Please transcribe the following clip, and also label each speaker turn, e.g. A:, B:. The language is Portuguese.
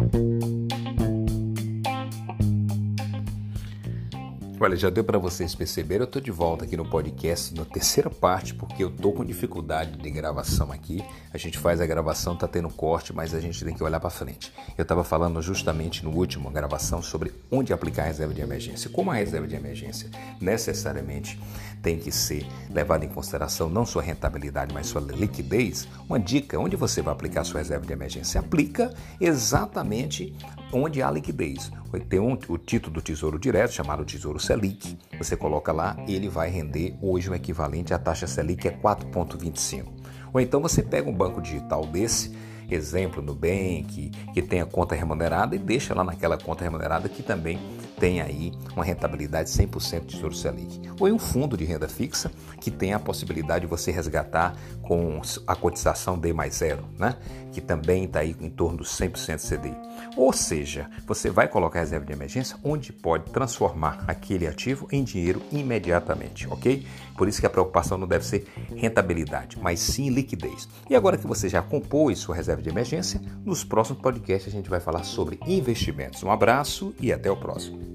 A: Bye. Olha, já deu para vocês perceberem, eu estou de volta aqui no podcast na terceira parte, porque eu estou com dificuldade de gravação aqui. A gente faz a gravação, tá tendo corte, mas a gente tem que olhar para frente. Eu estava falando justamente no último gravação sobre onde aplicar a reserva de emergência. Como a reserva de emergência necessariamente tem que ser levada em consideração não sua rentabilidade, mas sua liquidez. Uma dica, onde você vai aplicar a sua reserva de emergência? Aplica exatamente onde há liquidez. Tem um, o título do Tesouro Direto, chamado Tesouro Selic. Você coloca lá, ele vai render hoje o equivalente à taxa Selic é 4,25. Ou então você pega um banco digital desse, exemplo no Bank, que tem a conta remunerada e deixa lá naquela conta remunerada que também tem aí uma rentabilidade 100% de Tesouro Selic. Ou em um fundo de renda fixa que tem a possibilidade de você resgatar com a cotização D mais zero, né? que também está aí em torno dos 100% CDI. Ou seja, você vai colocar reserva de emergência onde pode transformar aquele ativo em dinheiro imediatamente, ok? Por isso que a preocupação não deve ser rentabilidade, mas sim liquidez. E agora que você já compôs sua reserva de emergência, nos próximos podcasts a gente vai falar sobre investimentos. Um abraço e até o próximo.